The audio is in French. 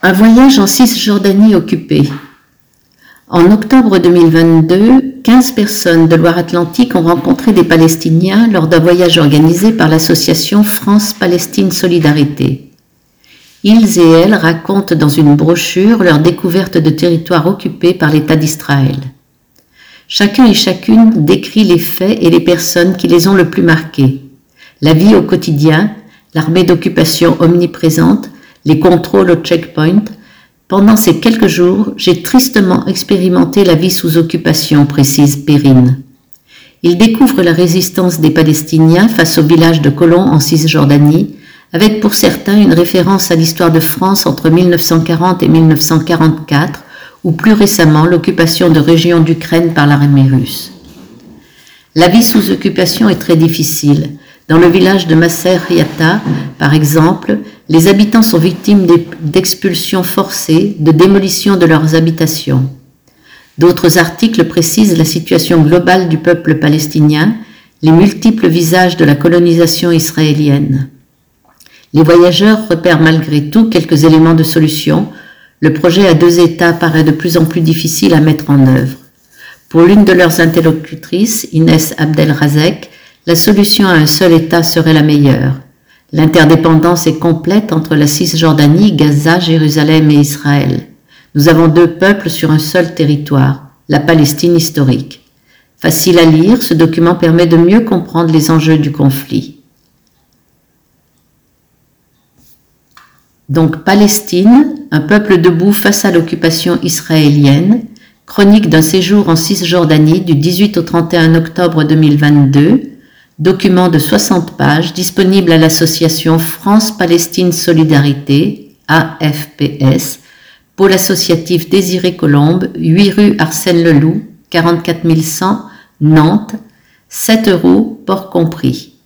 Un voyage en Cisjordanie occupée. En octobre 2022, 15 personnes de Loire-Atlantique ont rencontré des Palestiniens lors d'un voyage organisé par l'association France-Palestine Solidarité. Ils et elles racontent dans une brochure leur découverte de territoires occupés par l'État d'Israël. Chacun et chacune décrit les faits et les personnes qui les ont le plus marqués. La vie au quotidien, l'armée d'occupation omniprésente, les contrôles au checkpoint, pendant ces quelques jours, j'ai tristement expérimenté la vie sous occupation, précise Perrine. Il découvre la résistance des Palestiniens face au village de Colomb en Cisjordanie, avec pour certains une référence à l'histoire de France entre 1940 et 1944, ou plus récemment l'occupation de régions d'Ukraine par l'armée russe. La vie sous occupation est très difficile. Dans le village de Masser Yata, par exemple, les habitants sont victimes d'expulsions forcées, de démolition de leurs habitations. D'autres articles précisent la situation globale du peuple palestinien, les multiples visages de la colonisation israélienne. Les voyageurs repèrent malgré tout quelques éléments de solution. Le projet à deux États paraît de plus en plus difficile à mettre en œuvre. Pour l'une de leurs interlocutrices, Inès Abdelrazek, la solution à un seul État serait la meilleure. L'interdépendance est complète entre la Cisjordanie, Gaza, Jérusalem et Israël. Nous avons deux peuples sur un seul territoire, la Palestine historique. Facile à lire, ce document permet de mieux comprendre les enjeux du conflit. Donc Palestine, un peuple debout face à l'occupation israélienne, chronique d'un séjour en Cisjordanie du 18 au 31 octobre 2022, document de 60 pages disponible à l'association France-Palestine Solidarité, AFPS, pôle associatif Désiré Colombe, 8 rue Arsène Leloup, 44 100, Nantes, 7 euros, port compris.